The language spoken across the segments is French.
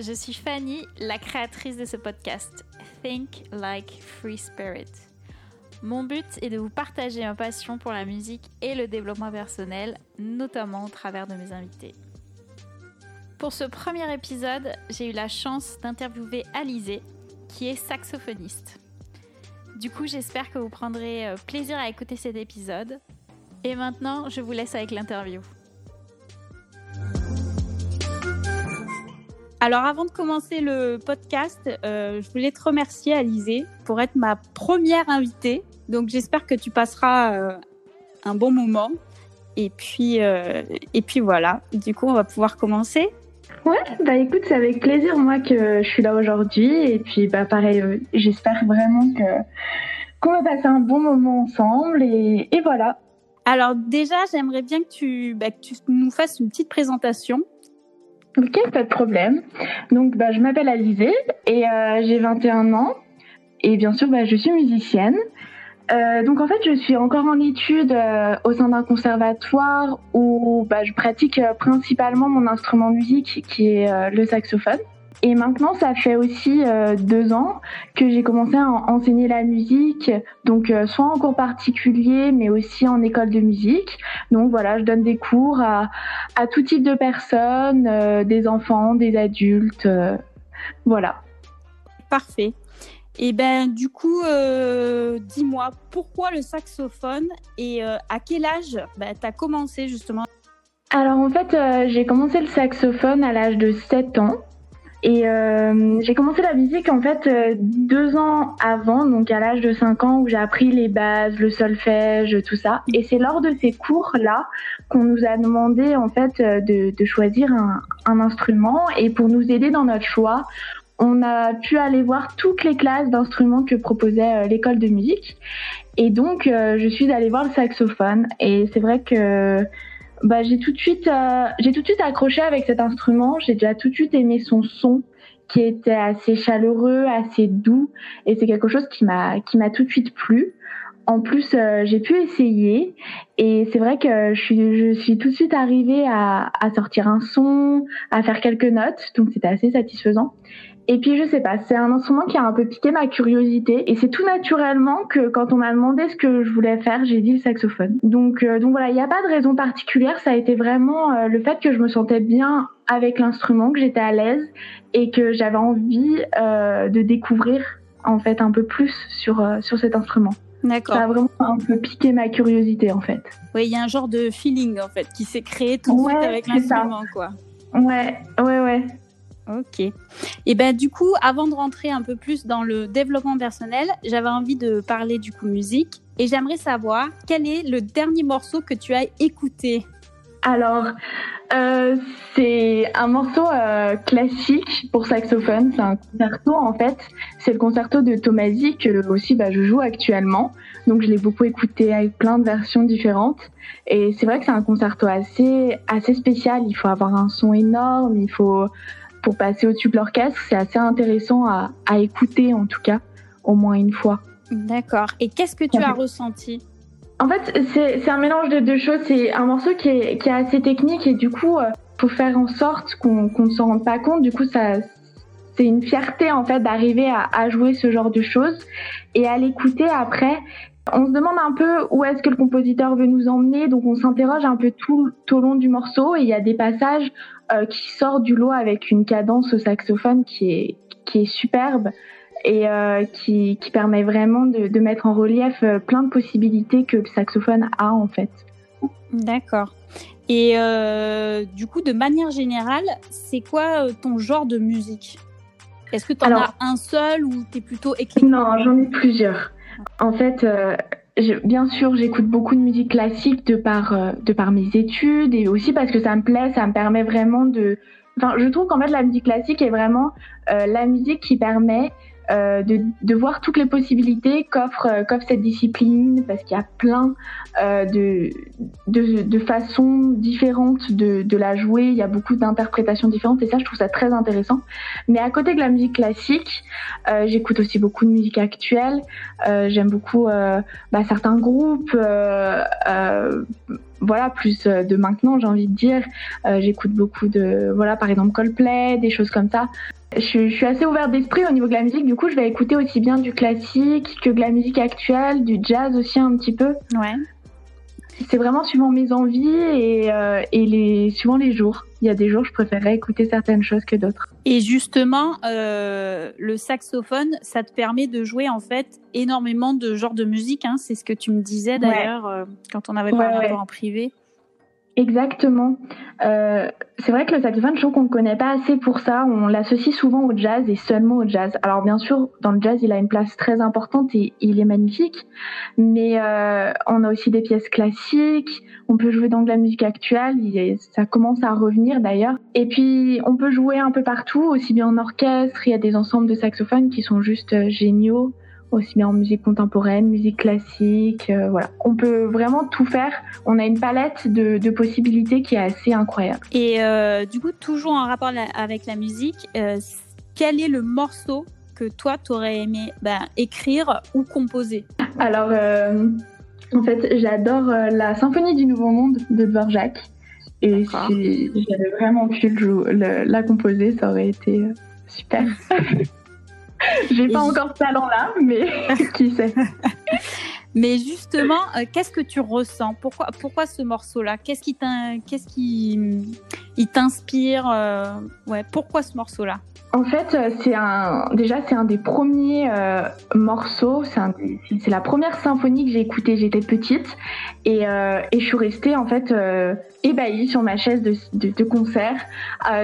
je suis Fanny, la créatrice de ce podcast Think Like Free Spirit. Mon but est de vous partager ma passion pour la musique et le développement personnel, notamment au travers de mes invités. Pour ce premier épisode, j'ai eu la chance d'interviewer Alizé, qui est saxophoniste. Du coup, j'espère que vous prendrez euh, plaisir à écouter cet épisode. Et maintenant, je vous laisse avec l'interview. Alors avant de commencer le podcast, euh, je voulais te remercier Alizé pour être ma première invitée. Donc j'espère que tu passeras euh, un bon moment. Et puis, euh, et puis voilà, du coup on va pouvoir commencer. Ouais, bah écoute, c'est avec plaisir moi que je suis là aujourd'hui. Et puis bah pareil, j'espère vraiment que qu'on va passer un bon moment ensemble. Et, et voilà. Alors déjà, j'aimerais bien que tu, bah, que tu nous fasses une petite présentation Ok, pas de problème. Donc, bah, je m'appelle Alizé et euh, j'ai 21 ans. Et bien sûr, bah, je suis musicienne. Euh, donc, en fait, je suis encore en études euh, au sein d'un conservatoire où bah, je pratique principalement mon instrument musique qui est le saxophone. Et maintenant, ça fait aussi euh, deux ans que j'ai commencé à enseigner la musique, donc euh, soit en cours particulier, mais aussi en école de musique. Donc voilà, je donne des cours à, à tout type de personnes, euh, des enfants, des adultes, voilà. Parfait. Et ben du coup, dis-moi, pourquoi le saxophone et à quel âge ben, tu as commencé justement? Alors en fait, j'ai commencé le saxophone à l'âge de 7 ans. Et euh, j'ai commencé la musique en fait euh, deux ans avant, donc à l'âge de 5 ans, où j'ai appris les bases, le solfège, tout ça. Et c'est lors de ces cours-là qu'on nous a demandé en fait euh, de, de choisir un, un, instrument. Et pour nous aider dans notre choix, on a pu aller voir toutes les classes d'instruments que proposait l'école de musique. Et donc, je suis allée voir le saxophone. Et c'est vrai que bah, j'ai tout de suite, euh, j'ai tout de suite accroché avec cet instrument. J'ai déjà tout de suite aimé son son, qui était assez chaleureux, assez doux, et c'est quelque chose qui m'a, qui m'a tout de suite plu. En plus, euh, j'ai pu essayer, et c'est vrai que je suis, je suis tout de suite arrivée à, à sortir un son, à faire quelques notes, donc c'était assez satisfaisant. Et puis je sais pas, c'est un instrument qui a un peu piqué ma curiosité et c'est tout naturellement que quand on m'a demandé ce que je voulais faire, j'ai dit le saxophone. Donc euh, donc voilà, il n'y a pas de raison particulière, ça a été vraiment euh, le fait que je me sentais bien avec l'instrument, que j'étais à l'aise et que j'avais envie euh, de découvrir en fait un peu plus sur sur cet instrument. D'accord. Ça a vraiment un peu piqué ma curiosité en fait. Oui, il y a un genre de feeling en fait qui s'est créé tout de suite avec l'instrument quoi. Ouais, ouais, ouais. Ok. Et ben du coup, avant de rentrer un peu plus dans le développement personnel, j'avais envie de parler du coup musique et j'aimerais savoir quel est le dernier morceau que tu as écouté. Alors, euh, c'est un morceau euh, classique pour saxophone. C'est un concerto en fait. C'est le concerto de Tomasi que aussi bah, je joue actuellement. Donc je l'ai beaucoup écouté avec plein de versions différentes. Et c'est vrai que c'est un concerto assez assez spécial. Il faut avoir un son énorme. Il faut pour passer au tube l'orchestre, c'est assez intéressant à, à, écouter en tout cas, au moins une fois. D'accord. Et qu'est-ce que tu as ressenti? En fait, c'est un mélange de deux choses. C'est un morceau qui est, qui est, assez technique et du coup, euh, faut faire en sorte qu'on ne s'en rende pas compte. Du coup, ça, c'est une fierté en fait d'arriver à, à, jouer ce genre de choses et à l'écouter après. On se demande un peu où est-ce que le compositeur veut nous emmener, donc on s'interroge un peu tout, au long du morceau et il y a des passages euh, qui sort du lot avec une cadence au saxophone qui est, qui est superbe et euh, qui, qui, permet vraiment de, de, mettre en relief euh, plein de possibilités que le saxophone a en fait. D'accord. Et euh, du coup, de manière générale, c'est quoi ton genre de musique? Est-ce que tu en as un seul ou tu es plutôt éclectique? Non, j'en ai plusieurs. En fait, bien sûr, j'écoute beaucoup de musique classique de par, euh, de par mes études et aussi parce que ça me plaît, ça me permet vraiment de. Enfin, je trouve qu'en fait, la musique classique est vraiment euh, la musique qui permet euh, de, de, voir toutes les possibilités qu'offre euh, qu'offre cette discipline parce qu'il y a plein euh, de, de, de, façons différentes de, de, la jouer. Il y a beaucoup d'interprétations différentes et ça je trouve ça très intéressant. Mais à côté de la musique classique euh, j'écoute aussi beaucoup de musique actuelle. J'aime beaucoup bah, certains groupes voilà plus de maintenant j'ai envie de dire. J'écoute beaucoup de voilà par exemple Coldplay des choses comme ça. Je, je suis assez ouverte d'esprit au niveau de la musique. Du coup je vais écouter aussi bien du classique que de la musique actuelle du jazz aussi un petit peu. Ouais c'est vraiment suivant mes envies et, euh, et les, suivant les jours. Il y a des jours, je préférerais écouter certaines choses que d'autres. Et justement, euh, le saxophone, ça te permet de jouer en fait énormément de genres de musique. Hein. C'est ce que tu me disais d'ailleurs euh, quand on avait parlé en privé. Exactement. Euh, c'est vrai que le saxophone, je trouve qu'on ne connaît pas assez pour ça. On l'associe souvent au jazz et seulement au jazz. Alors bien sûr, dans le jazz, il a une place très importante et il est magnifique. Mais euh, on a aussi des pièces classiques. On peut jouer dans de la musique actuelle. ça commence à revenir d'ailleurs. Et puis, on peut jouer un peu partout, aussi bien en orchestre. Il y a des ensembles de saxophones qui sont juste euh, géniaux aussi bien en musique contemporaine, musique classique, euh, voilà. On peut vraiment tout faire. On a une palette de, de possibilités qui est assez incroyable. Et euh, du coup, toujours en rapport avec la musique, euh, quel est le morceau que toi, tu aurais aimé ben, écrire ou composer? Alors, euh, en fait, j'adore la Symphonie du Nouveau Monde de Dvorak. Et si j'avais vraiment pu le, la composer, ça aurait été super. J'ai pas encore ce talent-là, mais qui sait. Mais justement, euh, qu'est-ce que tu ressens? Pourquoi, pourquoi ce morceau-là? Qu'est-ce qui t'inspire euh, Ouais, pourquoi ce morceau-là? En fait, euh, c'est un déjà c'est un des premiers morceaux. C'est la première symphonie que j'ai écoutée. J'étais petite et, et, je suis restée en fait ébahie sur ma chaise de, de, de concert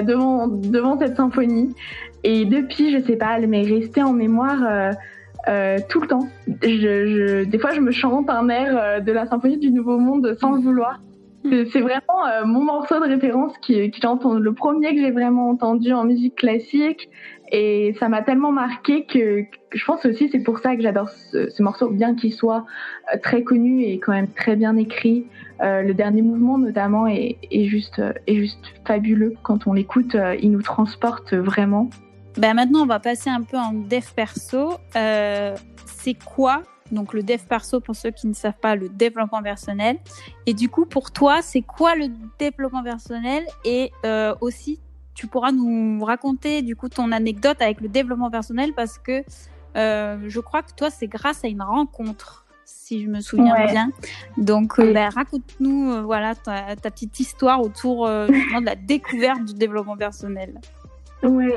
devant devant cette symphonie. Et depuis, je sais pas, elle m'est restée en mémoire euh, euh, tout le temps. Je, je, des fois, je me chante un air euh, de la symphonie du Nouveau Monde sans le vouloir. C'est vraiment euh, mon morceau de référence qui, qui le premier que j'ai vraiment entendu en musique classique. Et ça m'a tellement marqué que, je pense aussi c'est pour ça que j'adore ce, ce, morceau, bien qu'il soit euh, très connu et quand même très bien écrit. Euh, le dernier mouvement notamment est, juste, est juste fabuleux. Quand on l'écoute, il nous transporte vraiment. Ben maintenant, on va passer un peu en dev perso. C'est quoi donc le dev perso pour ceux qui ne savent pas le développement personnel. Et du coup pour toi c'est quoi le développement personnel? Et euh, aussi tu pourras nous raconter du coup ton anecdote avec le développement personnel parce que euh, je crois que toi c'est grâce à une rencontre si je me souviens bien. Donc euh, ben, raconte-nous euh, voilà ta, ta, petite histoire autour de la découverte du développement personnel. Oui.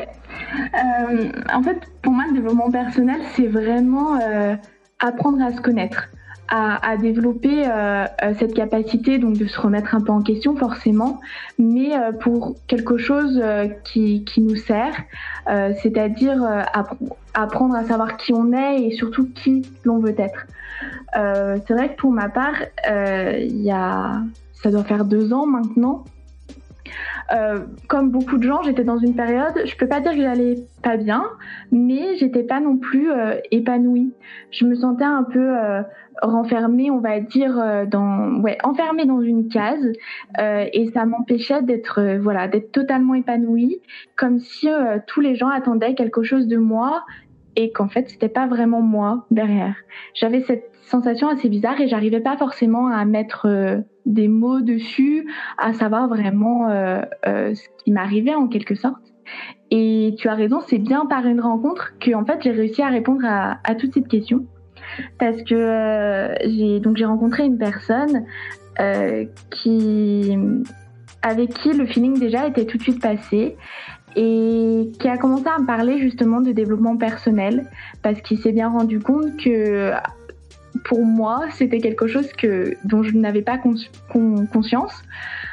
En fait, pour moi, le développement personnel, c'est vraiment apprendre à se connaître, à, à développer euh, euh cette capacité donc de se remettre un peu en question, forcément, mais euh, pour quelque chose euh, qui, qui nous sert, c'est-à-dire apprendre à savoir qui on est et surtout qui l'on veut être. c'est vrai que pour ma part, il y a, ça doit faire deux ans maintenant, euh, comme beaucoup de gens, j'étais dans une période, je peux pas dire que j'allais pas bien, mais j'étais pas non plus euh, épanouie. Je me sentais un peu euh, renfermée, on va dire, euh, dans, ouais, enfermée dans une case, euh, et ça m'empêchait d'être, voilà, d'être totalement épanouie, comme si tous les gens attendaient quelque chose de moi et qu'en fait c'était pas vraiment moi derrière. J'avais cette sensation assez bizarre et j'arrivais pas forcément à mettre des mots dessus, à savoir vraiment euh, euh, ce qui m'arrivait en quelque sorte. Et tu as raison, c'est bien par une rencontre que en fait j'ai réussi à répondre à, à toute cette question parce que euh, j'ai donc j'ai rencontré une personne qui avec qui le feeling déjà était tout de suite passé et qui a commencé à me parler justement de développement personnel parce qu'il s'est bien rendu compte que pour moi, c'était quelque chose que, dont je n'avais pas conscience.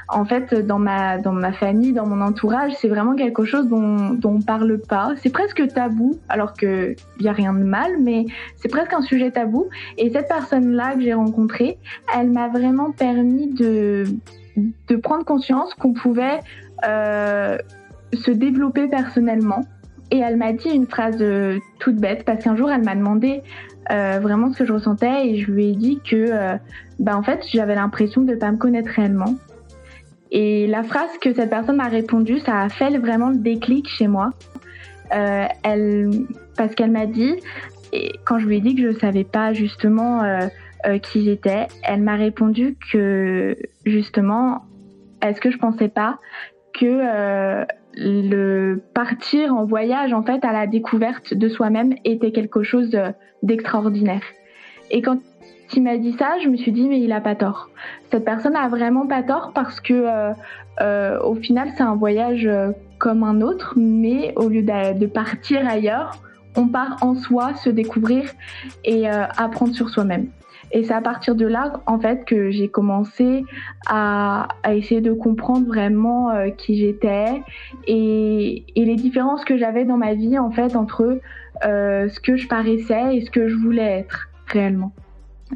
En fait, dans ma, dans ma famille, dans mon entourage, c'est vraiment quelque chose dont, dont on parle pas. C'est presque tabou, alors qu'il n'y a rien de mal, mais c'est presque un sujet tabou. Et cette personne-là que j'ai rencontrée, elle m'a vraiment permis de, de prendre conscience qu'on pouvait euh, se développer personnellement. Et elle m'a dit une phrase euh, toute bête, parce qu'un jour, elle m'a demandé euh, vraiment ce que je ressentais et je lui ai dit que euh, bah, en fait j'avais l'impression de ne pas me connaître réellement. Et la phrase que cette personne m'a répondu, ça a fait vraiment le déclic chez moi. Euh, parce qu'elle m'a dit, quand je lui ai dit que je ne savais pas justement qui j'étais, elle m'a répondu que justement, est-ce que je pensais pas que le partir en voyage en fait à la découverte de soi-même était quelque chose d'extraordinaire. Et quand il m'a dit ça, je me suis dit mais il a pas tort. Cette personne a vraiment pas tort parce que euh, euh, au final c'est un voyage euh, comme un autre, mais au lieu de, partir ailleurs, on part en soi se découvrir et apprendre sur soi-même. Et c'est à partir de là, en fait, que j'ai commencé à, essayer de comprendre vraiment qui j'étais et, les différences que j'avais dans ma vie, en fait, entre ce que je paraissais et ce que je voulais être réellement.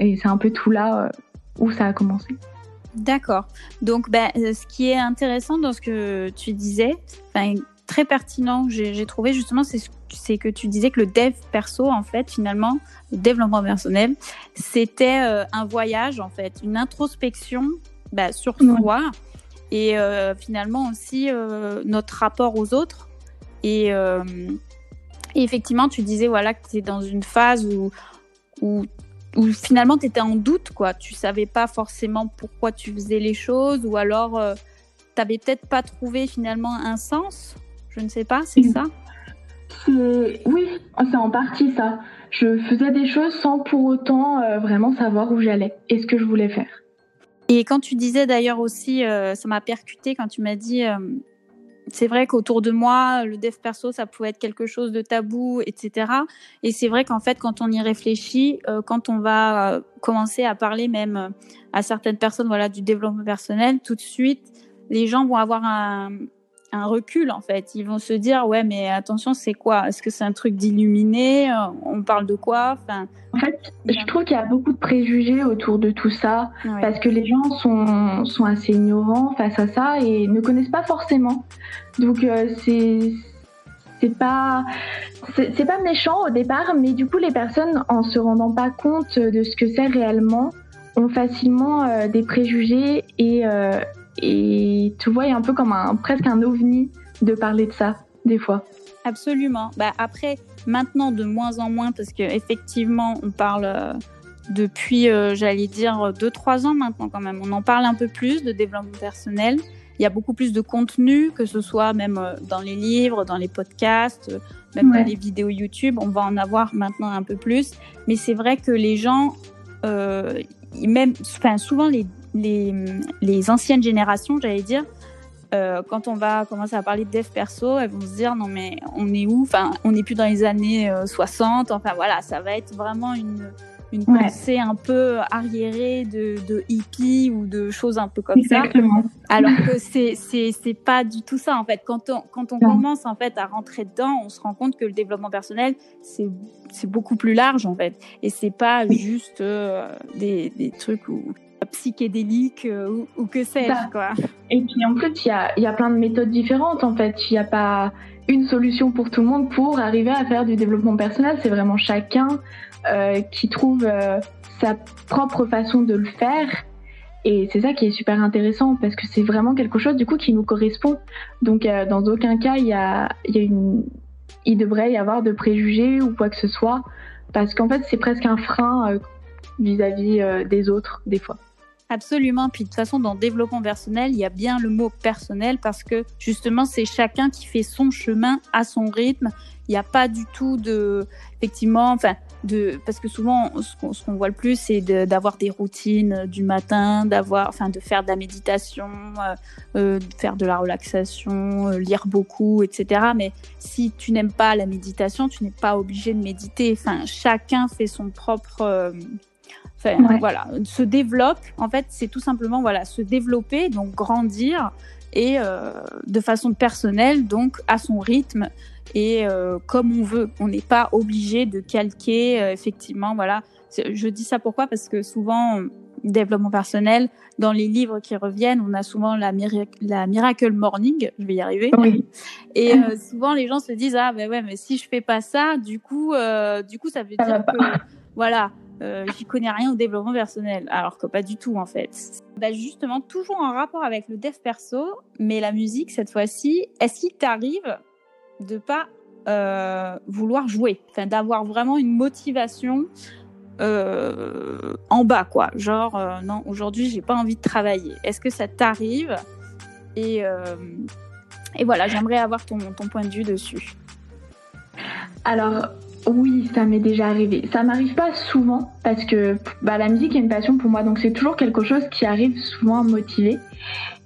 Et c'est un peu tout là euh, où ça a commencé. D'accord. Donc, ben, euh, ce qui est intéressant dans ce que tu disais, très pertinent, j'ai trouvé justement, c'est que tu disais que le dev perso, en fait, finalement, le développement personnel, c'était euh, un voyage, en fait, une introspection ben, sur soi et finalement aussi notre rapport aux autres. Et, et, effectivement, tu disais voilà, que tu es dans une phase où, où où finalement tu étais en doute, quoi. Tu savais pas forcément pourquoi tu faisais les choses, ou alors euh, tu n'avais peut-être pas trouvé finalement un sens. Je ne sais pas, c'est ça Oui, c'est en partie ça. Je faisais des choses sans pour autant euh, vraiment savoir où j'allais et ce que je voulais faire. Et quand tu disais d'ailleurs aussi, euh, ça m'a percuté quand tu m'as dit c'est vrai qu'autour de moi, le dev perso, ça pouvait être quelque chose de tabou, etc. Et c'est vrai qu'en fait, quand on y réfléchit, euh, quand on va euh, commencer à parler même euh, à certaines personnes, voilà, du développement personnel, tout de suite, les gens vont avoir un, un recul en fait. Ils vont se dire ouais mais attention c'est quoi? Est-ce que c'est un truc d'illuminé? On parle de quoi? Enfin, En fait, je trouve qu'il y a beaucoup de préjugés autour de tout ça parce que les gens sont, sont assez ignorants face à ça et ne connaissent pas forcément. Donc euh, c'est c'est pas c'est pas méchant au départ, mais du coup les personnes en se rendant pas compte de ce que c'est réellement ont facilement euh, des préjugés et euh, et tu vois, il y a un peu comme un, presque un ovni de parler de ça, des fois. Absolument. Bah, après, maintenant, de moins en moins, parce qu'effectivement, on parle euh, depuis, euh, j'allais dire, 2-3 ans maintenant quand même. On en parle un peu plus de développement personnel. Il y a beaucoup plus de contenu, que ce soit même euh, dans les livres, dans les podcasts, même dans les vidéos YouTube. On va en avoir maintenant un peu plus. Mais c'est vrai que les gens, même, enfin, souvent les les, les anciennes générations, j'allais dire, euh, quand on va commencer à parler de dev perso, elles vont se dire non mais on est où? Enfin, on n'est plus dans les années 60. Euh, enfin voilà, ça va être vraiment une une pensée un peu arriérée de, de hippie ou de choses un peu comme Exactement. ça. Alors que c'est c'est c'est pas du tout ça en fait. Quand on quand on commence en fait à rentrer dedans, on se rend compte que le développement personnel c'est c'est beaucoup plus large en fait et c'est pas juste euh, des des trucs où psychédélique euh, ou, que sais-je. Bah, quoi. Et puis en plus, il y a, y a plein de méthodes différentes en fait. Il n'y a pas une solution pour tout le monde pour arriver à faire du développement personnel. C'est vraiment chacun euh, qui trouve euh, sa propre façon de le faire. Et c'est ça qui est super intéressant parce que c'est vraiment quelque chose du coup qui nous correspond. Donc dans aucun cas il y a, y a une, il devrait y avoir de préjugés ou quoi que ce soit parce qu'en fait c'est presque un frein vis-à-vis -vis, des autres des fois. Absolument. Puis de toute façon, dans développement personnel, il y a bien le mot personnel parce que justement, c'est chacun qui fait son chemin à son rythme. Il n'y a pas du tout de, effectivement, enfin, de, parce que souvent, ce qu'on voit le plus, c'est d'avoir des routines du matin, d'avoir, enfin, de faire de la méditation, euh, euh de faire de la relaxation, euh, lire beaucoup, etc. Mais si tu n'aimes pas la méditation, tu n'es pas obligé de méditer. Enfin, chacun fait son propre euh, voilà, se développe. En fait, c'est tout simplement voilà, se développer, donc grandir et euh, de façon personnelle, donc à son rythme et euh, comme on veut. On n'est pas obligé de calquer euh, effectivement. Voilà, je dis ça pourquoi? Parce que souvent développement personnel dans les livres qui reviennent, on a souvent la, la miracle morning, je vais y arriver. Et souvent les gens se disent ah ben ouais mais si je fais pas ça, du coup du coup ça veut dire que voilà euh, j'y connais rien au développement personnel, alors que pas du tout en fait. Justement, toujours en rapport avec le dev perso, mais la musique cette fois-ci, est-ce qu'il t'arrive de pas euh, vouloir jouer, enfin d'avoir vraiment une motivation en bas, quoi. Genre, non, aujourd'hui, j'ai pas envie de travailler. Est-ce que ça t'arrive? Et, et voilà, j'aimerais avoir ton, ton point de vue dessus. Alors, oui, ça m'est déjà arrivé. Ça m'arrive pas souvent parce que bah, la musique est une passion pour moi, donc c'est toujours quelque chose qui arrive souvent motiver.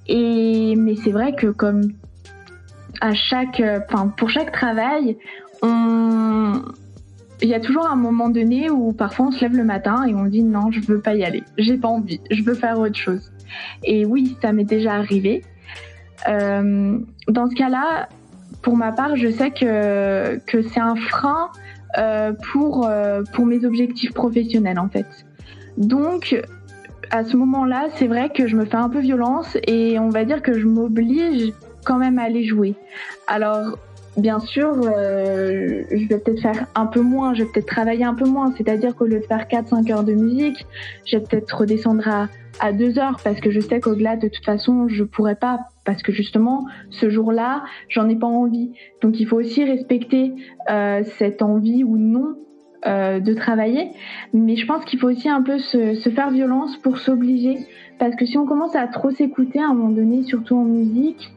Et mais c'est vrai que comme à chaque, enfin pour chaque travail, il y a toujours un moment donné où parfois on se lève le matin et on dit non, je veux pas y aller, j'ai pas envie, je veux faire autre chose. Et oui, ça m'est déjà arrivé. Euh, dans ce cas-là, pour ma part, je sais que, que c'est un frein euh, pour, euh, pour mes objectifs professionnels en fait. Donc à ce moment-là, c'est vrai que je me fais un peu violence et on va dire que je m'oblige quand même à aller jouer. Alors bien sûr, euh, je vais peut-être faire un peu moins, je vais peut-être travailler un peu moins, c'est-à-dire qu'au lieu de faire 4-5 heures de musique, je vais peut-être redescendre à, à 2 heures parce que je sais qu'au-delà, de toute façon, je pourrais pas parce que justement, ce jour-là, j'en ai pas envie. Donc il faut aussi respecter euh, cette envie ou non euh, de travailler. Mais je pense qu'il faut aussi un peu se, se faire violence pour s'obliger. Parce que si on commence à trop s'écouter à un moment donné, surtout en musique,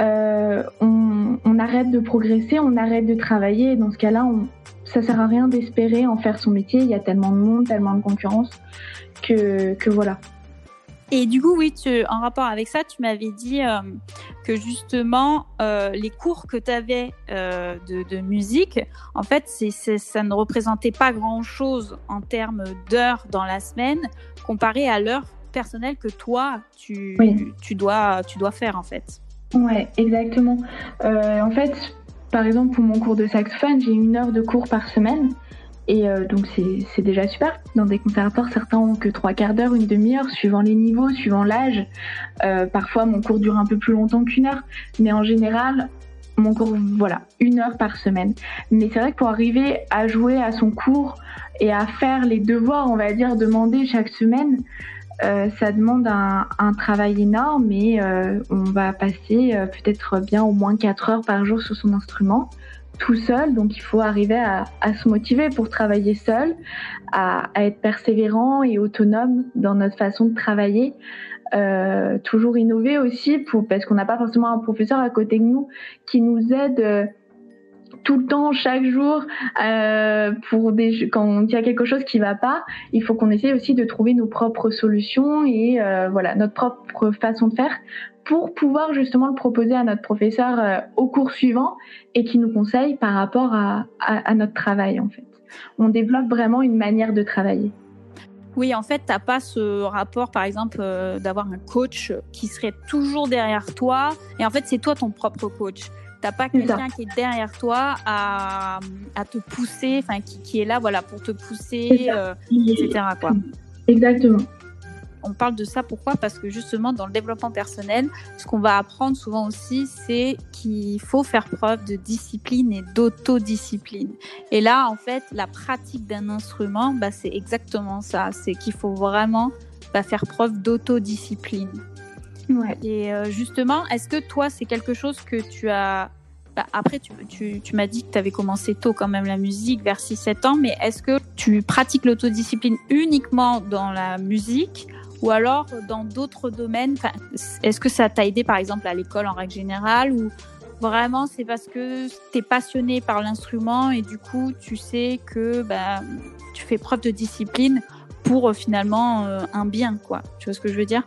euh, on, on, arrête de progresser, on arrête de travailler. Et dans ce cas-là, on, ça sert à rien d'espérer en faire son métier. Il y a tellement de monde, tellement de concurrence que, que voilà. Et du coup, oui, tu, en rapport avec ça, tu m'avais dit euh, que justement, euh, les cours que tu avais euh, de, de, musique, en fait, c'est, ça ne représentait pas grand-chose en termes d'heures dans la semaine comparé à l'heure personnelle que toi, tu, tu, dois, tu dois faire, en fait. Ouais, exactement. en fait, par exemple, pour mon cours de saxophone, j'ai une heure de cours par semaine. Et euh, donc c'est déjà super. Dans des conservatoires, certains ont que trois quarts d'heure, une demi-heure, suivant les niveaux, suivant l'âge. Euh, parfois, mon cours dure un peu plus longtemps qu'une heure, mais en général, mon cours, voilà, une heure par semaine. Mais c'est vrai que pour arriver à jouer à son cours et à faire les devoirs, on va dire, demandés chaque semaine, euh, ça demande un, un, travail énorme et euh, on va passer euh, peut-être bien au moins quatre heures par jour sur son instrument tout seul, donc il faut arriver à, se motiver pour travailler seul, à, être persévérant et autonome dans notre façon de travailler. Euh, toujours innover aussi pour, parce qu'on n'a pas forcément un professeur à côté de nous qui nous aide euh, tout le temps, chaque jour, euh, quand il y a quelque chose qui va pas, il faut qu'on essaie aussi de trouver nos propres solutions et voilà notre propre façon de faire pour pouvoir justement le proposer à notre professeur euh, au cours suivant et qui nous conseille par rapport à, notre travail en fait. On développe vraiment une manière de travailler. Oui, en fait, t'as pas ce rapport, par exemple, euh, d'avoir un coach qui serait toujours derrière toi. Et en fait, c'est toi ton propre coach. T'as pas quelqu'un qui est derrière toi à, à te pousser, enfin, qui, qui, est là, voilà, pour te pousser, euh, etc. Quoi. Exactement on parle de ça pourquoi? Parce que justement, dans le développement personnel, ce qu'on va apprendre souvent aussi, c'est qu'il faut faire preuve de discipline et d'autodiscipline. Et là, en fait, la pratique d'un instrument, bah, c'est exactement ça. C'est qu'il faut vraiment bah, faire preuve d'autodiscipline. Et euh, justement, est-ce que toi, c'est quelque chose que tu as bah, après, tu, m'as dit que tu avais commencé tôt quand même la musique, vers 6-7 ans, mais est-ce que tu pratiques l'autodiscipline uniquement dans la musique ou alors dans d'autres domaines? Est-ce que ça t'a aidé par exemple à l'école en règle générale ou vraiment c'est parce que tu es passionné par l'instrument et du coup tu sais que bah, tu fais preuve de discipline pour euh, finalement euh, un bien. Tu vois ce que je veux dire?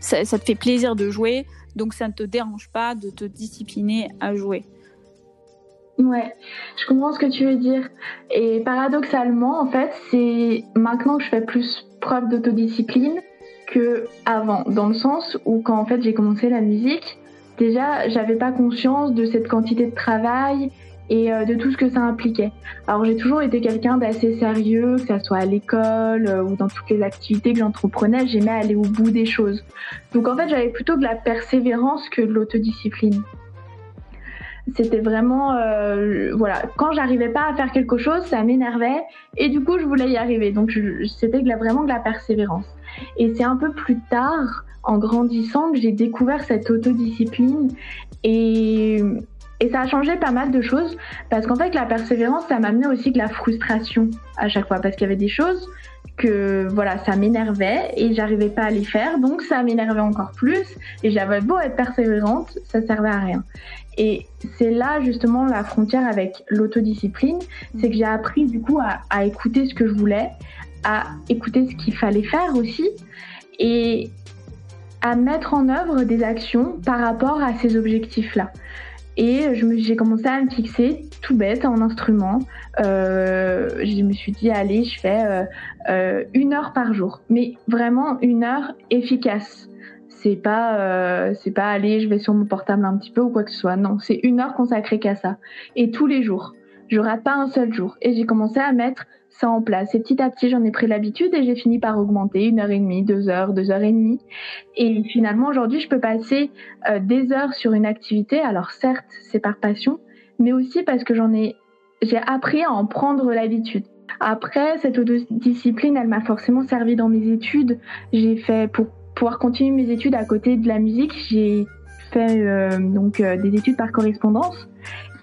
Ça, te fait plaisir de jouer donc ça ne te dérange pas de te discipliner à jouer. Ouais, je comprends ce que tu veux dire. Et paradoxalement, en fait, c'est maintenant que je fais plus preuve d'autodiscipline que avant, dans le sens où quand en fait j'ai commencé la musique, déjà j'avais pas conscience de cette quantité de travail et euh, de tout ce que ça impliquait. Alors j'ai toujours été quelqu'un d'assez sérieux, que ça soit à l'école euh, ou dans toutes les activités que j'entreprenais, j'aimais aller au bout des choses. Donc en fait j'avais plutôt de la persévérance que de l'autodiscipline. C'était vraiment, euh, voilà, quand j'arrivais pas à faire quelque chose, ça m'énervait et du coup je voulais y arriver. Donc c'était vraiment de la persévérance. Et c'est un peu plus tard, en grandissant, que j'ai découvert cette autodiscipline et Et ça a changé pas mal de choses parce qu'en fait, la persévérance, ça m'amenait aussi de la frustration à chaque fois parce qu'il y avait des choses que voilà, ça m'énervait et j'arrivais pas à les faire, donc ça m'énervait encore plus et j'avais beau être persévérante, ça servait à rien. Et c'est là justement la frontière avec l'autodiscipline, c'est que j'ai appris du coup à, à, écouter ce que je voulais, à écouter ce qu'il fallait faire aussi et à mettre en œuvre des actions par rapport à ces objectifs-là. Et j'ai commencé à me fixer tout bête en instrument. Euh, je me suis dit, allez, je fais euh, euh, une heure par jour. Mais vraiment une heure efficace. C'est pas, pas, allez, je vais sur mon portable un petit peu ou quoi que ce soit. Non, c'est une heure consacrée qu'à ça. Et tous les jours. Je rate pas un seul jour. Et j'ai commencé à mettre en place. Et petit à petit, j'en ai pris l'habitude et j'ai fini par augmenter une heure et demie, deux heures, deux heures et demie. Et finalement, aujourd'hui, je peux passer euh, des heures sur une activité. Alors certes, c'est par passion, mais aussi parce que j'en ai, j'ai appris à en prendre l'habitude. Après, cette discipline, elle m'a forcément servi dans mes études. J'ai fait pour pouvoir continuer mes études à côté de la musique, j'ai fait euh, donc euh, des études par correspondance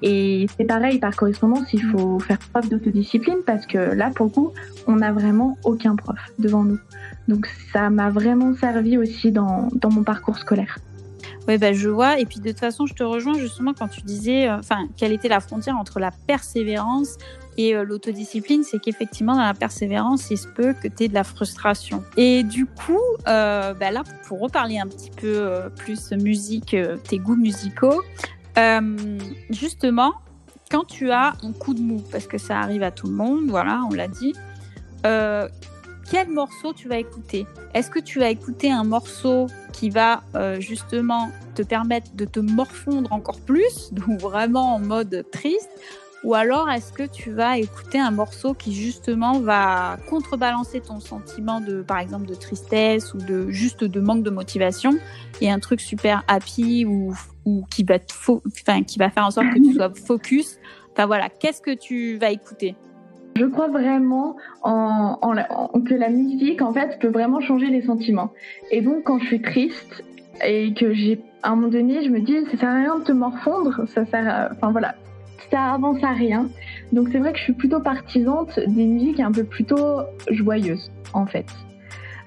et c'est pareil, par correspondance, il faut faire preuve d'autodiscipline parce que là, pour le coup, on n'a vraiment aucun prof devant nous. Donc ça m'a vraiment servi aussi dans, mon parcours scolaire. Oui, bah, je vois. Et puis de toute façon, je te rejoins justement quand tu disais, euh, enfin, quelle était la frontière entre la persévérance et euh, l'autodiscipline, c'est qu'effectivement, dans la persévérance, il se peut que tu aies de la frustration. Et du coup, euh, bah là, pour reparler un petit peu plus musique, tes goûts musicaux, euh, justement, quand tu as un coup de mou, parce que ça arrive à tout le monde, voilà, on l'a dit, euh, quel morceau tu vas écouter? Est-ce que tu vas écouter un morceau qui va euh, justement te permettre de te morfondre encore plus, donc vraiment en mode triste? Ou alors est-ce que tu vas écouter un morceau qui justement va contrebalancer ton sentiment de, par exemple, de tristesse ou de juste de manque de motivation? Et un truc super happy ou, ou qui va faire en sorte que tu sois focus. Enfin voilà, qu'est-ce que tu vas écouter? Je crois vraiment en, que la musique, en fait, peut vraiment changer les sentiments. Et donc, quand je suis triste et que j'ai, à un moment donné, je me dis, ça sert à rien de te morfondre, ça sert, enfin voilà, ça avance à rien. Donc c'est vrai que je suis plutôt partisante des musiques un peu plutôt joyeuses, en fait.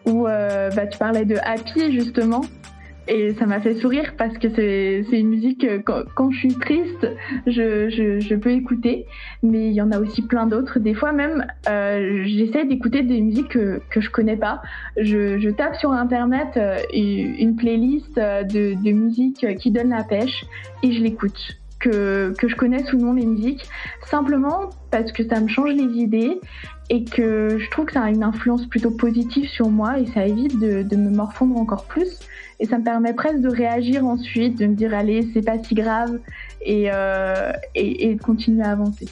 Ou euh, bah, tu parlais de Happy justement, et ça m'a fait sourire parce que c'est une musique quand, quand, je suis triste, je, je, je, peux écouter, mais il y en a aussi plein d'autres. Des fois même, euh, j'essaie d'écouter des musiques que, que je connais pas. Je, je tape sur internet euh, une playlist de, de musique qui donne la pêche et je l'écoute que, que je connaisse ou non les musiques, simplement parce que ça me change les idées et que je trouve que ça a une influence plutôt positive sur moi et ça évite de, de me morfondre encore plus. Et ça me permet presque de réagir ensuite, de me dire allez, c'est pas si grave et, euh, et, et de continuer à avancer.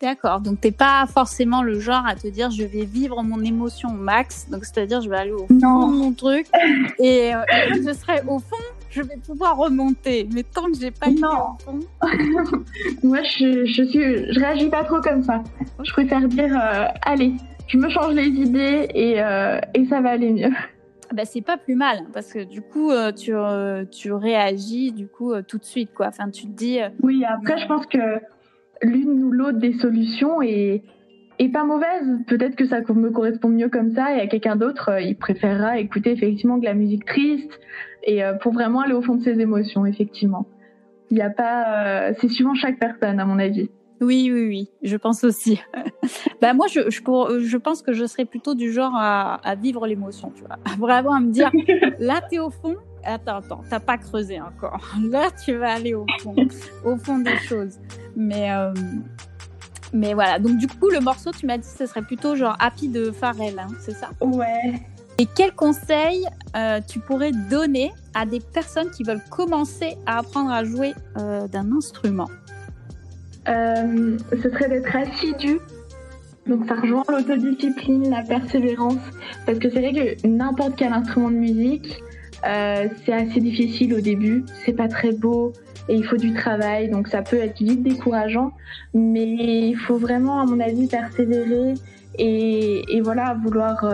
D'accord, donc t'es pas forcément le genre à te dire je vais vivre mon émotion au max, donc c'est-à-dire je vais aller au fond de mon truc et, euh, et je serai au fond je vais pouvoir remonter. Mais tant que j'ai pas été au fond. Moi, je, je, suis, je réagis pas trop comme ça. Je préfère dire, euh, allez, je me change les idées et, euh, et ça va aller mieux. Bah, c'est pas plus mal parce que du coup euh, tu, tu réagis du coup tout de suite quoi. Enfin tu te dis. oui après je pense que l'une ou l'autre des solutions est est pas mauvaise. Peut-être que ça me correspond mieux comme ça et à quelqu'un d'autre il préférera écouter effectivement de la musique triste et euh, pour vraiment aller au fond de ses émotions, effectivement. Il n'y a pas, euh, c'est suivant chaque personne, à mon avis. Oui, oui, oui, je pense aussi. bah moi, je, je, pour, je pense que je serais plutôt du genre à, à vivre l'émotion, tu vois, vraiment à me dire, là t'es au fond, attends, attends, t'as pas creusé encore. Là, tu vas aller au fond, au fond des choses. Mais euh, mais voilà. Donc du coup, le morceau, tu m'as dit, ce serait plutôt genre Happy de Pharrell, hein, c'est ça? Ouais. Et quels conseils euh, tu pourrais donner à des personnes qui veulent commencer à apprendre à jouer euh, d'un instrument? Euh, Ce serait d'être assidu. Donc ça rejoint l'autodiscipline, la persévérance. Parce que c'est vrai que n'importe quel instrument de musique, c'est assez difficile au début. C'est pas très beau et il faut du travail. Donc ça peut être vite décourageant. Mais il faut vraiment, à mon avis, persévérer et, voilà, vouloir...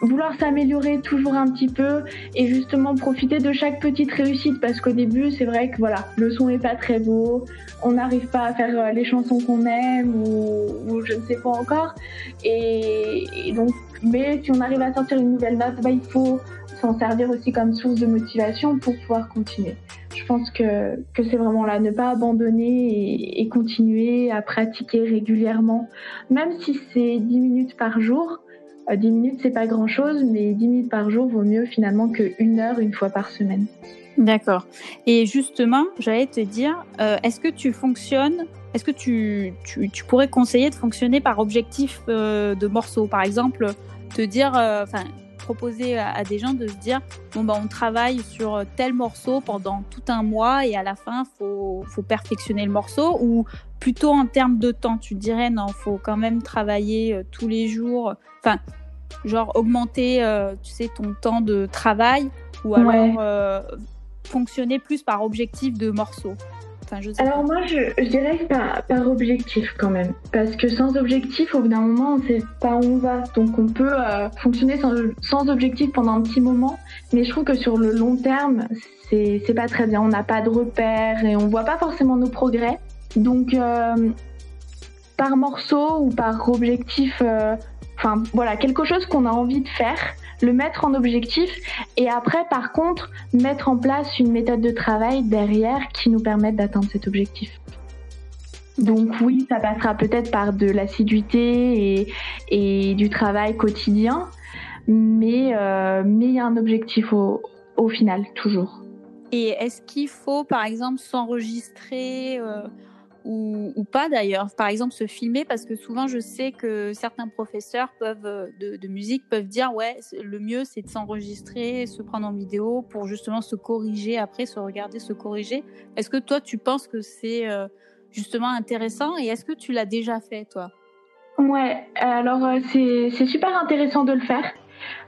vouloir s'améliorer toujours un petit peu et justement profiter de chaque petite réussite parce qu'au début c'est vrai que voilà le son est pas très beau, on n'arrive pas à faire euh, les chansons qu'on aime ou, je ne sais pas encore et, donc mais si on arrive à sortir une nouvelle note, bah, il faut s'en servir aussi comme source de motivation pour pouvoir continuer. Je pense que, que c'est vraiment là, ne pas abandonner et, continuer à pratiquer régulièrement, même si c'est 10 minutes par jour. 10 euh, minutes, c'est pas grand chose, mais 10 minutes par jour vaut mieux finalement qu'une heure une fois par semaine. D'accord. Et justement, j'allais te dire, euh, est-ce que tu fonctionnes, est-ce que tu, tu, pourrais conseiller de fonctionner par objectif euh, de morceaux? Par exemple, te dire, proposer à, des gens de se dire bon bah on travaille sur tel morceau pendant tout un mois et à la fin faut faut perfectionner le morceau ou plutôt en termes de temps tu dirais non faut quand même travailler euh, tous les jours enfin genre augmenter euh, tu sais ton temps de travail ou alors euh, fonctionner plus par objectif de morceau alors moi, je, dirais par, par, objectif quand même. Parce que sans objectif, au bout d'un moment, on ne sait pas où on va. Donc on peut euh, fonctionner sans, sans, objectif pendant un petit moment. Mais je trouve que sur le long terme, c'est pas très bien. On n'a pas de repères et on voit pas forcément nos progrès. Donc euh, par morceau ou par objectif, euh, enfin voilà, quelque chose qu'on a envie de faire le mettre en objectif et après, par contre, mettre en place une méthode de travail derrière qui nous permette d'atteindre cet objectif. Donc oui, ça passera peut-être par de l'assiduité et, du travail quotidien, mais euh, mais il y a un objectif au, final, toujours. Et est-ce qu'il faut, par exemple, s'enregistrer euh, ou, pas d'ailleurs. Par exemple, se filmer parce que souvent je sais que certains professeurs euh, de, musique peuvent dire ouais le mieux c'est de s'enregistrer, se prendre en vidéo pour justement se corriger après, se regarder, se corriger. Est-ce que toi tu penses que c'est euh, justement intéressant et est-ce que tu l'as déjà fait toi? Ouais, alors euh, c'est super intéressant de le faire.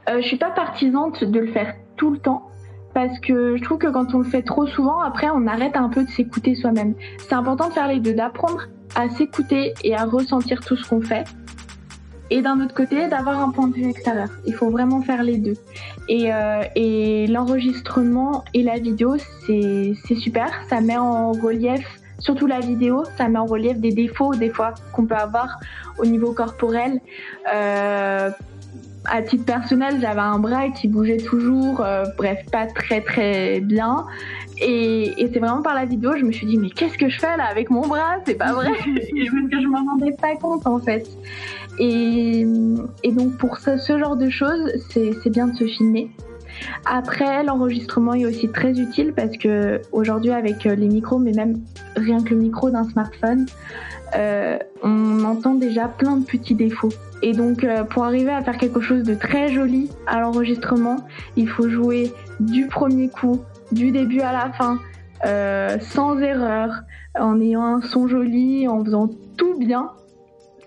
je suis pas partisante de le faire tout le temps parce que je trouve que quand on le fait trop souvent, après, on arrête un peu de s'écouter soi-même. C'est important de faire les deux, d'apprendre à s'écouter et à ressentir tout ce qu'on fait. Et d'un autre côté, d'avoir un point de vue extérieur. Il faut vraiment faire les deux. Et, euh, et l'enregistrement et la vidéo, c'est super. Ça met en relief, surtout la vidéo, ça met en relief des défauts des fois qu'on peut avoir au niveau corporel. Euh, à titre personnel, j'avais un bras qui bougeait toujours, euh, bref, pas très très bien. Et, c'est vraiment par la vidéo, je me suis dit, mais qu'est-ce que je fais là avec mon bras? C'est pas vrai Parce que je m'en rendais pas compte en fait. Et, donc pour ce, ce, genre de choses, c'est bien de se filmer. Après, l'enregistrement est aussi très utile parce que aujourd'hui, avec les micros, mais même rien que le micro d'un smartphone, euh, on entend déjà plein de petits défauts. Et donc, euh, pour arriver à faire quelque chose de très joli à l'enregistrement, il faut jouer du premier coup, du début à la fin, euh, sans erreur, en ayant un son joli, en faisant tout bien.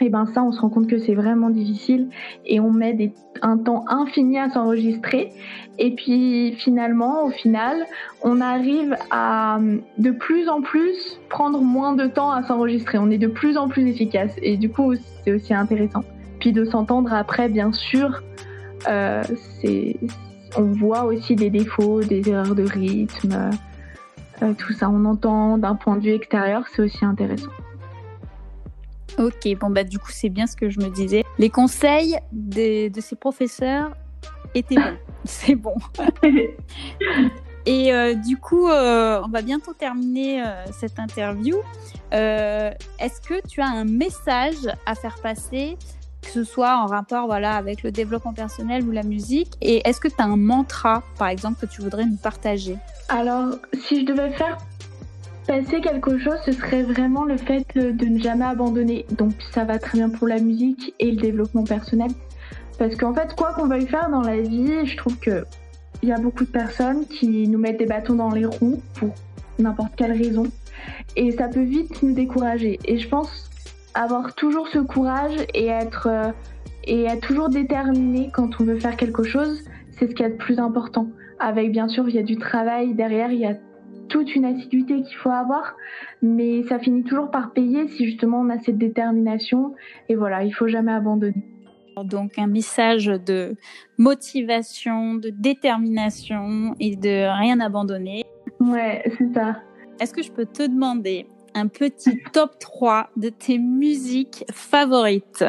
Et ben ça, on se rend compte que c'est vraiment difficile et on met des, un temps infini à s'enregistrer. Et puis finalement, au final, on arrive à de plus en plus prendre moins de temps à s'enregistrer. On est de plus en plus efficace et du coup, c'est aussi intéressant. Puis de s'entendre après, bien sûr, euh, c'est, on voit aussi des défauts, des erreurs de rythme, euh, tout ça. On entend d'un point de vue extérieur, c'est aussi intéressant. Ok, bon bah du coup c'est bien ce que je me disais. Les conseils de, de ces professeurs étaient bons. c'est bon. Et euh, du coup, euh, on va bientôt terminer euh, cette interview. Est-ce que tu as un message à faire passer, que ce soit en rapport voilà, avec le développement personnel ou la musique Et est-ce que tu as un mantra, par exemple, que tu voudrais nous partager? Alors, si je devais faire passer quelque chose, ce serait vraiment le fait de ne jamais abandonner. Donc ça va très bien pour la musique et le développement personnel. Parce qu'en fait, quoi qu'on veuille faire dans la vie, je trouve que il y a beaucoup de personnes qui nous mettent des bâtons dans les roues pour n'importe quelle raison. Et ça peut vite nous décourager. Et je pense avoir toujours ce courage et être, euh, et être toujours déterminé quand on veut faire quelque chose, c'est ce qui est le plus important. Avec bien sûr, il y a du travail derrière, il y a toute une assiduité qu'il faut avoir, mais ça finit toujours par payer si justement on a cette détermination. Et voilà, il faut jamais abandonner. Donc un message de motivation, de détermination et de rien abandonner. Ouais, c'est ça. Est-ce que je peux te demander un petit top 3 de tes musiques favorites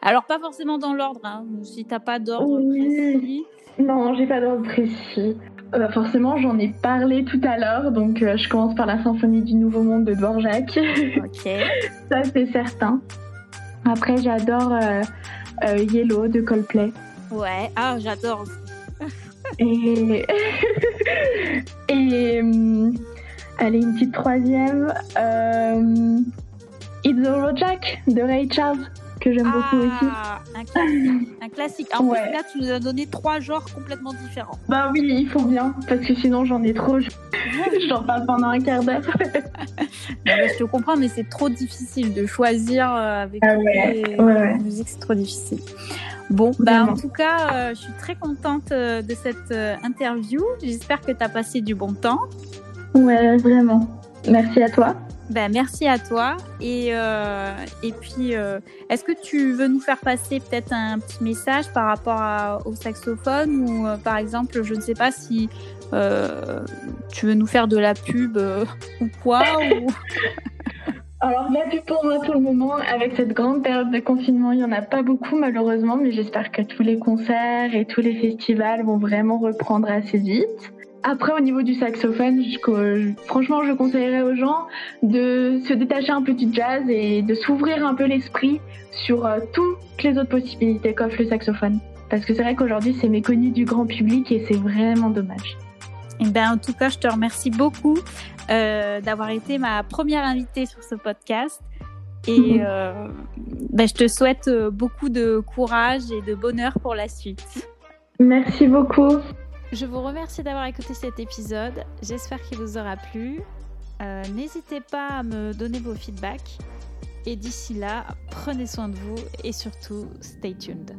Alors pas forcément dans l'ordre, hein, si t'as pas d'ordre précis. Non, j'ai pas d'ordre précis. Euh, forcément, j'en ai parlé tout à l'heure, donc euh, je commence par la symphonie du Nouveau Monde de Dvorak. Ok. Ça, c'est certain. Après, j'adore euh, Yellow de Coldplay. Ouais, ah, j'adore. Et. Et. Allez, une petite troisième. It's All Jack de Ray Charles que j'aime beaucoup aussi. Ah, un classique. un classique. En plus, là, tu nous as donné trois genres complètement différents. Bah oui, il faut bien, parce que sinon j'en ai trop. J'en parle pendant un quart d'heure. je te comprends, mais c'est trop difficile de choisir euh, avec ah ouais, musique, c'est trop difficile. Bon, bah en tout cas, euh, je suis très contente euh, de cette interview. J'espère que tu as passé du bon temps. Ouais, vraiment. Merci à toi. Ben, merci à toi. Et, euh, et puis, euh, est-ce que tu veux nous faire passer peut-être un petit message par rapport au saxophone ou euh, par exemple, je ne sais pas si tu veux nous faire de la pub ou quoi ou... Alors, la pub pour moi pour le moment, avec cette grande période de confinement, il n'y en a pas beaucoup malheureusement, mais j'espère que tous les concerts et tous les festivals vont vraiment reprendre assez vite. Après, au niveau du saxophone, franchement, je conseillerais aux gens de se détacher un peu du jazz et de s'ouvrir un peu l'esprit sur euh, toutes les autres possibilités qu'offre le saxophone. Parce que c'est vrai qu'aujourd'hui, c'est méconnu du grand public et c'est vraiment dommage. Eh ben, en tout cas, je te remercie beaucoup euh, d'avoir été ma première invitée sur ce podcast. Et euh, ben, je te souhaite beaucoup de courage et de bonheur pour la suite. Merci beaucoup. Je vous remercie d'avoir écouté cet épisode. J'espère qu'il vous aura plu. Euh, n'hésitez pas à me donner vos feedbacks. Et d'ici là, prenez soin de vous et surtout, stay tuned.